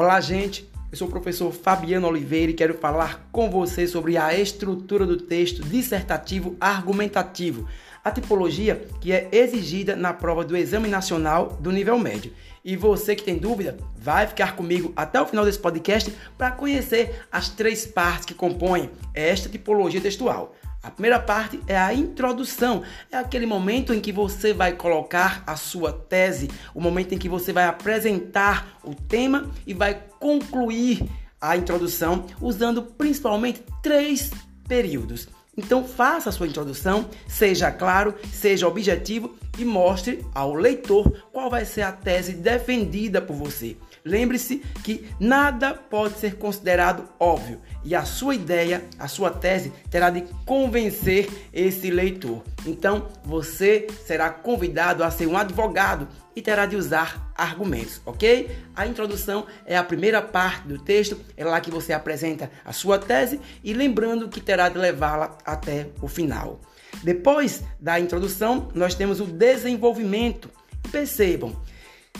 Olá, gente. Eu sou o professor Fabiano Oliveira e quero falar com você sobre a estrutura do texto dissertativo argumentativo, a tipologia que é exigida na prova do Exame Nacional do nível médio. E você que tem dúvida, vai ficar comigo até o final desse podcast para conhecer as três partes que compõem esta tipologia textual. A primeira parte é a introdução, é aquele momento em que você vai colocar a sua tese, o momento em que você vai apresentar o tema e vai concluir a introdução usando principalmente três períodos. Então faça a sua introdução, seja claro, seja objetivo e mostre ao leitor qual vai ser a tese defendida por você. Lembre-se que nada pode ser considerado óbvio e a sua ideia, a sua tese terá de convencer esse leitor. Então, você será convidado a ser um advogado e terá de usar argumentos, ok? A introdução é a primeira parte do texto, é lá que você apresenta a sua tese e lembrando que terá de levá-la até o final. Depois da introdução, nós temos o desenvolvimento. Percebam,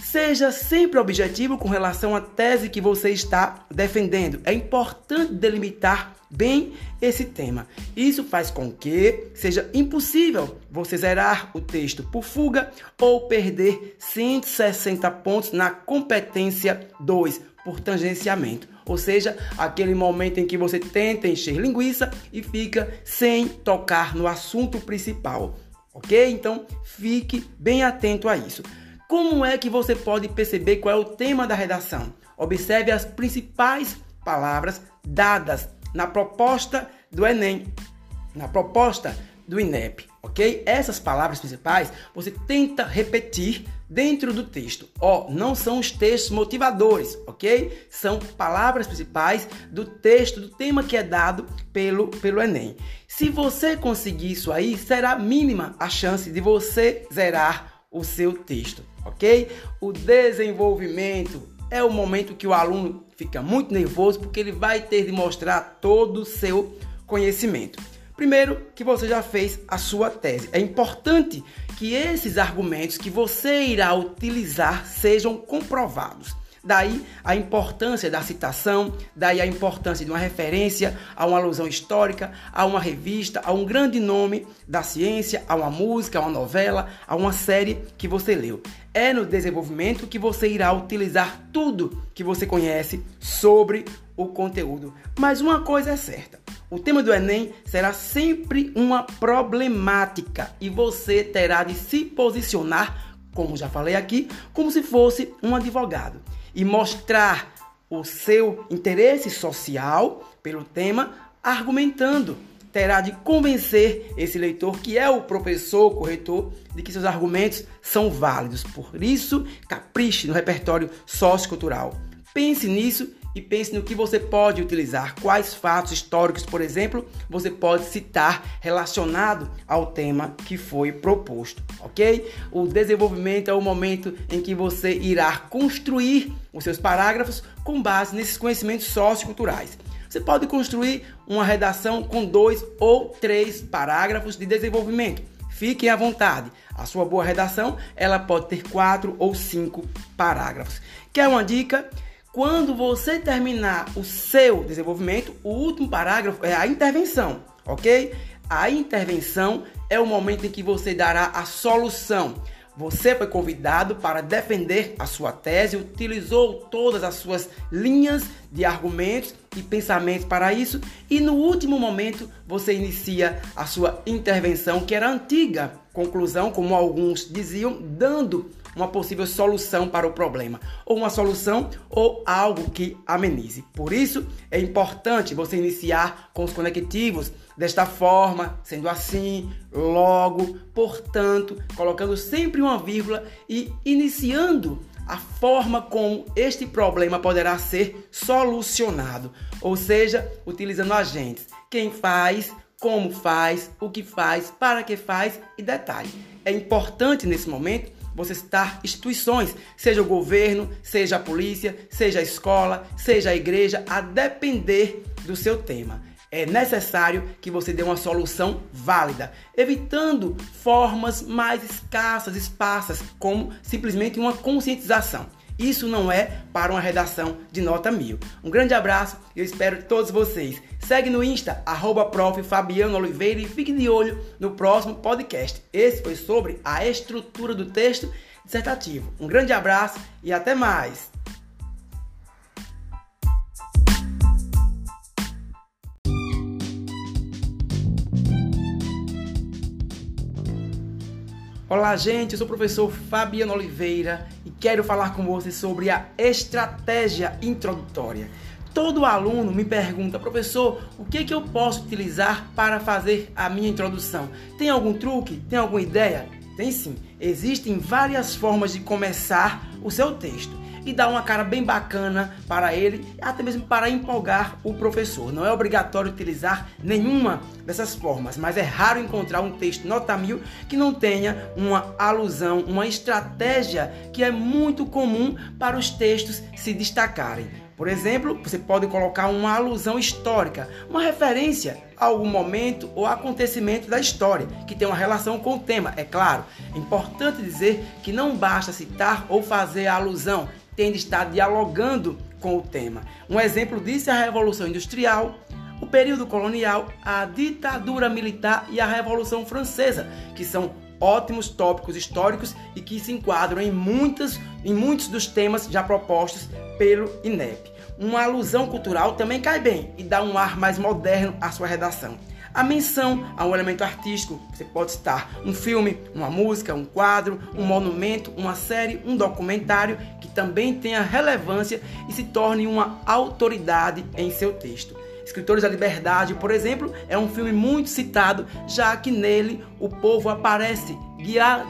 Seja sempre objetivo com relação à tese que você está defendendo. É importante delimitar bem esse tema. Isso faz com que seja impossível você zerar o texto por fuga ou perder 160 pontos na competência 2 por tangenciamento. Ou seja, aquele momento em que você tenta encher linguiça e fica sem tocar no assunto principal. Ok? Então fique bem atento a isso. Como é que você pode perceber qual é o tema da redação? Observe as principais palavras dadas na proposta do Enem, na proposta do INEP, ok? Essas palavras principais você tenta repetir dentro do texto. Ó, oh, não são os textos motivadores, ok? São palavras principais do texto, do tema que é dado pelo, pelo Enem. Se você conseguir isso aí, será mínima a chance de você zerar o seu texto, ok? O desenvolvimento é o momento que o aluno fica muito nervoso porque ele vai ter de mostrar todo o seu conhecimento. Primeiro, que você já fez a sua tese. É importante que esses argumentos que você irá utilizar sejam comprovados. Daí a importância da citação, daí a importância de uma referência a uma alusão histórica, a uma revista, a um grande nome da ciência, a uma música, a uma novela, a uma série que você leu. É no desenvolvimento que você irá utilizar tudo que você conhece sobre o conteúdo. Mas uma coisa é certa: o tema do Enem será sempre uma problemática e você terá de se posicionar, como já falei aqui, como se fosse um advogado e mostrar o seu interesse social pelo tema, argumentando. Terá de convencer esse leitor, que é o professor, corretor, de que seus argumentos são válidos. Por isso, capriche no repertório sociocultural. Pense nisso e pense no que você pode utilizar, quais fatos históricos, por exemplo, você pode citar relacionado ao tema que foi proposto, ok? O desenvolvimento é o momento em que você irá construir os seus parágrafos com base nesses conhecimentos socioculturais. Você pode construir uma redação com dois ou três parágrafos de desenvolvimento. Fiquem à vontade. A sua boa redação ela pode ter quatro ou cinco parágrafos. Quer uma dica? Quando você terminar o seu desenvolvimento, o último parágrafo é a intervenção, ok? A intervenção é o momento em que você dará a solução. Você foi convidado para defender a sua tese, utilizou todas as suas linhas de argumentos e pensamentos para isso, e no último momento você inicia a sua intervenção, que era antiga conclusão, como alguns diziam, dando uma possível solução para o problema, ou uma solução ou algo que amenize. Por isso, é importante você iniciar com os conectivos desta forma, sendo assim, logo, portanto, colocando sempre uma vírgula e iniciando a forma como este problema poderá ser solucionado, ou seja, utilizando agentes. Quem faz, como faz, o que faz, para que faz e detalhe. É importante nesse momento você citar instituições, seja o governo, seja a polícia, seja a escola, seja a igreja, a depender do seu tema. É necessário que você dê uma solução válida, evitando formas mais escassas, esparsas, como simplesmente uma conscientização. Isso não é para uma redação de nota mil. Um grande abraço e eu espero todos vocês. Segue no Insta, arroba Oliveira e fique de olho no próximo podcast. Esse foi sobre a estrutura do texto dissertativo. Um grande abraço e até mais! Olá, gente. Eu sou o professor Fabiano Oliveira e quero falar com você sobre a estratégia introdutória. Todo aluno me pergunta, professor, o que, que eu posso utilizar para fazer a minha introdução? Tem algum truque? Tem alguma ideia? Tem sim. Existem várias formas de começar o seu texto e dar uma cara bem bacana para ele, até mesmo para empolgar o professor. Não é obrigatório utilizar nenhuma dessas formas, mas é raro encontrar um texto nota mil que não tenha uma alusão, uma estratégia que é muito comum para os textos se destacarem. Por exemplo, você pode colocar uma alusão histórica, uma referência a algum momento ou acontecimento da história, que tem uma relação com o tema, é claro. É importante dizer que não basta citar ou fazer a alusão, tem de estar dialogando com o tema. Um exemplo disso é a Revolução Industrial, o período colonial, a ditadura militar e a Revolução Francesa, que são ótimos tópicos históricos e que se enquadram em, muitas, em muitos dos temas já propostos pelo INEP. Uma alusão cultural também cai bem e dá um ar mais moderno à sua redação. A menção a um elemento artístico, você pode citar um filme, uma música, um quadro, um monumento, uma série, um documentário que também tenha relevância e se torne uma autoridade em seu texto. Escritores da Liberdade, por exemplo, é um filme muito citado, já que nele o povo aparece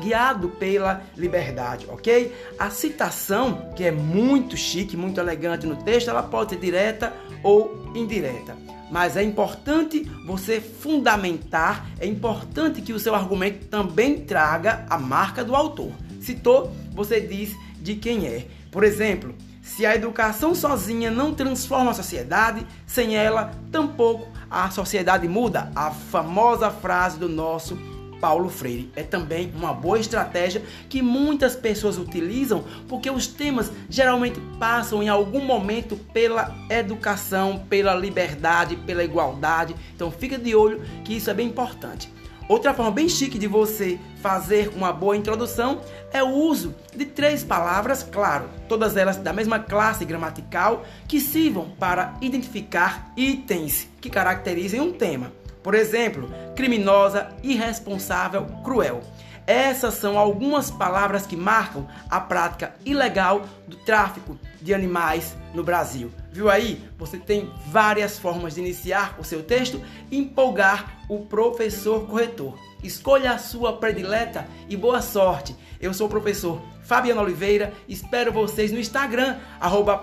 guiado pela liberdade, ok? A citação, que é muito chique, muito elegante no texto, ela pode ser direta ou indireta mas é importante você fundamentar, é importante que o seu argumento também traga a marca do autor. Citou, você diz de quem é. Por exemplo, se a educação sozinha não transforma a sociedade, sem ela, tampouco a sociedade muda. A famosa frase do nosso Paulo Freire. É também uma boa estratégia que muitas pessoas utilizam porque os temas geralmente passam em algum momento pela educação, pela liberdade, pela igualdade. Então fica de olho que isso é bem importante. Outra forma bem chique de você fazer uma boa introdução é o uso de três palavras, claro, todas elas da mesma classe gramatical, que sirvam para identificar itens que caracterizem um tema. Por exemplo, criminosa, irresponsável, cruel. Essas são algumas palavras que marcam a prática ilegal do tráfico de animais no Brasil. Viu aí? Você tem várias formas de iniciar o seu texto e empolgar o professor corretor. Escolha a sua predileta e boa sorte. Eu sou o professor Fabiano Oliveira, espero vocês no Instagram, arroba.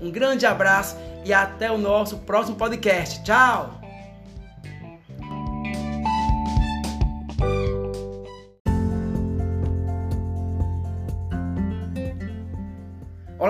Um grande abraço e até o nosso próximo podcast. Tchau!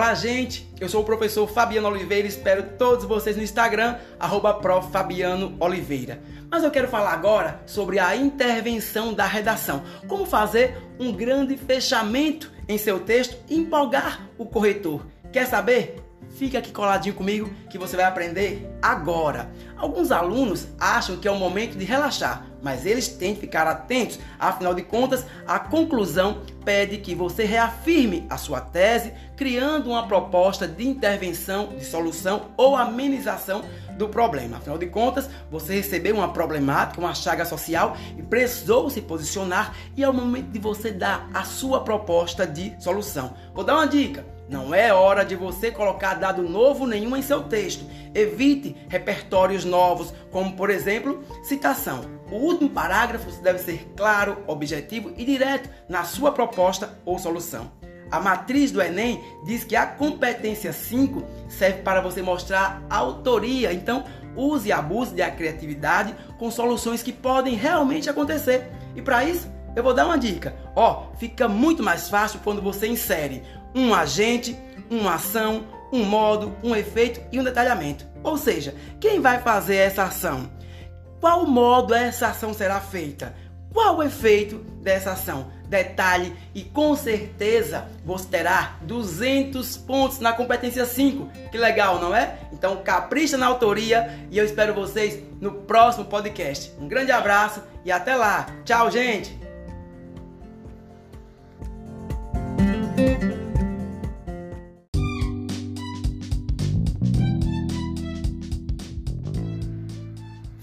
Olá, gente! Eu sou o professor Fabiano Oliveira e espero todos vocês no Instagram, arroba Fabiano Oliveira. Mas eu quero falar agora sobre a intervenção da redação. Como fazer um grande fechamento em seu texto e empolgar o corretor. Quer saber? Fica aqui coladinho comigo que você vai aprender agora. Alguns alunos acham que é o momento de relaxar, mas eles têm que ficar atentos. Afinal de contas, a conclusão pede que você reafirme a sua tese, criando uma proposta de intervenção, de solução ou amenização do problema. Afinal de contas, você recebeu uma problemática, uma chaga social e precisou se posicionar e é o momento de você dar a sua proposta de solução. Vou dar uma dica. Não é hora de você colocar dado novo nenhum em seu texto. Evite repertórios novos, como por exemplo, citação. O último parágrafo deve ser claro, objetivo e direto na sua proposta ou solução. A matriz do Enem diz que a competência 5 serve para você mostrar autoria. Então, use e abuse da criatividade com soluções que podem realmente acontecer. E para isso, eu vou dar uma dica. Ó, fica muito mais fácil quando você insere um agente, uma ação, um modo, um efeito e um detalhamento. Ou seja, quem vai fazer essa ação? Qual modo essa ação será feita? Qual o efeito dessa ação? detalhe e com certeza você terá 200 pontos na competência 5. Que legal, não é? Então capricha na autoria e eu espero vocês no próximo podcast. Um grande abraço e até lá. Tchau, gente!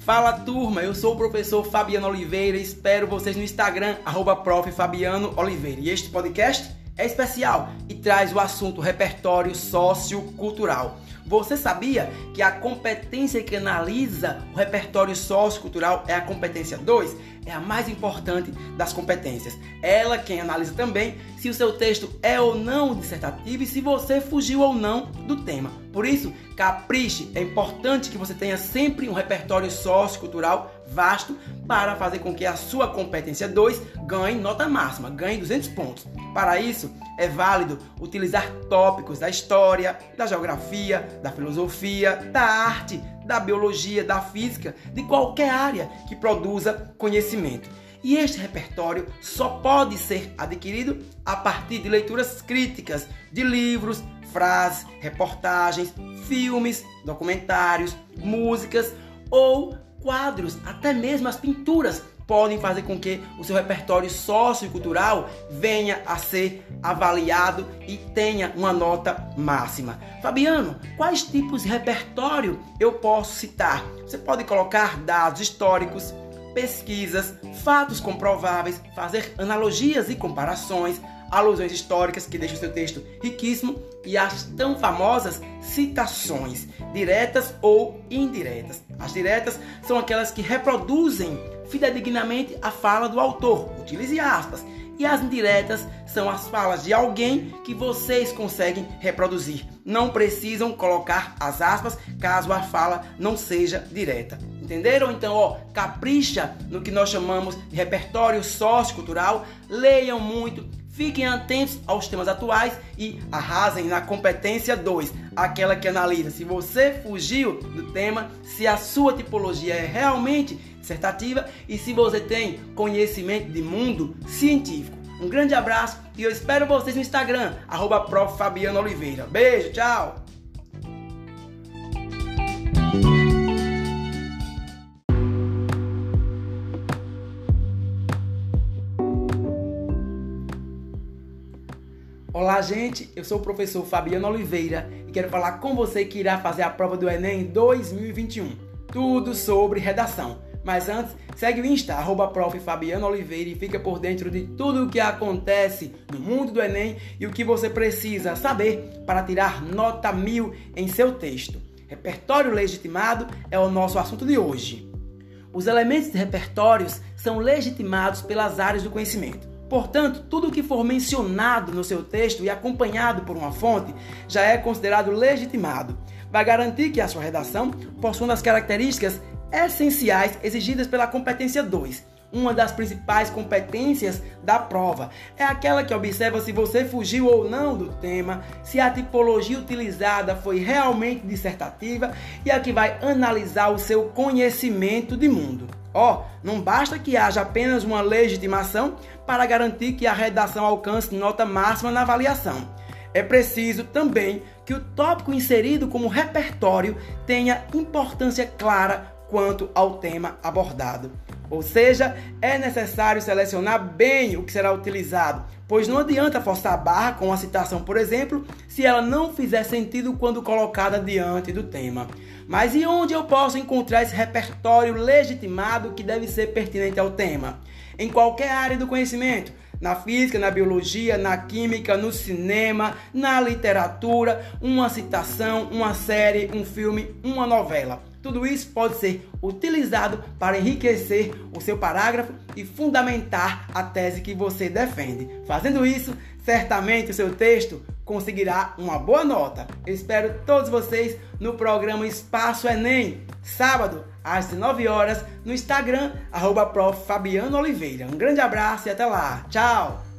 Fala turma, eu sou o professor Fabiano Oliveira e espero vocês no Instagram, arroba Fabiano Oliveira. E este podcast é especial e traz o assunto repertório sociocultural. Você sabia que a competência que analisa o repertório sociocultural é a competência 2? É a mais importante das competências. Ela quem analisa também se o seu texto é ou não dissertativo e se você fugiu ou não do tema. Por isso, capriche, é importante que você tenha sempre um repertório sociocultural vasto para fazer com que a sua competência 2 ganhe nota máxima, ganhe 200 pontos. Para isso, é válido utilizar tópicos da história, da geografia, da filosofia, da arte, da biologia, da física, de qualquer área que produza conhecimento. E este repertório só pode ser adquirido a partir de leituras críticas de livros, frases, reportagens, filmes, documentários, músicas ou quadros, até mesmo as pinturas podem fazer com que o seu repertório sociocultural venha a ser avaliado e tenha uma nota máxima. Fabiano, quais tipos de repertório eu posso citar? Você pode colocar dados históricos, pesquisas, fatos comprováveis, fazer analogias e comparações, alusões históricas que deixam seu texto riquíssimo e as tão famosas citações, diretas ou indiretas. As diretas são aquelas que reproduzem fidedignamente a fala do autor, utilize aspas. E as indiretas são as falas de alguém que vocês conseguem reproduzir. Não precisam colocar as aspas caso a fala não seja direta. Entenderam? Então, ó, capricha no que nós chamamos de repertório sociocultural. Leiam muito, Fiquem atentos aos temas atuais e arrasem na competência 2, aquela que analisa se você fugiu do tema, se a sua tipologia é realmente dissertativa e se você tem conhecimento de mundo científico. Um grande abraço e eu espero vocês no Instagram, arroba. Beijo, tchau! Olá, gente. Eu sou o professor Fabiano Oliveira e quero falar com você que irá fazer a prova do Enem 2021. Tudo sobre redação. Mas antes, segue o Insta, arroba prof. Fabiano Oliveira e fica por dentro de tudo o que acontece no mundo do Enem e o que você precisa saber para tirar nota mil em seu texto. Repertório legitimado é o nosso assunto de hoje. Os elementos de repertórios são legitimados pelas áreas do conhecimento. Portanto, tudo o que for mencionado no seu texto e acompanhado por uma fonte já é considerado legitimado. Vai garantir que a sua redação possua as características essenciais exigidas pela competência 2. Uma das principais competências da prova é aquela que observa se você fugiu ou não do tema, se a tipologia utilizada foi realmente dissertativa e a que vai analisar o seu conhecimento de mundo. Ó, oh, não basta que haja apenas uma legitimação para garantir que a redação alcance nota máxima na avaliação. É preciso também que o tópico inserido como repertório tenha importância clara quanto ao tema abordado. Ou seja, é necessário selecionar bem o que será utilizado, pois não adianta forçar a barra com uma citação, por exemplo, se ela não fizer sentido quando colocada diante do tema. Mas e onde eu posso encontrar esse repertório legitimado que deve ser pertinente ao tema? Em qualquer área do conhecimento, na física, na biologia, na química, no cinema, na literatura, uma citação, uma série, um filme, uma novela. Tudo isso pode ser utilizado para enriquecer o seu parágrafo e fundamentar a tese que você defende. Fazendo isso, certamente o seu texto conseguirá uma boa nota. Eu espero todos vocês no programa Espaço Enem, sábado, às 19 horas, no Instagram, arroba. Um grande abraço e até lá. Tchau!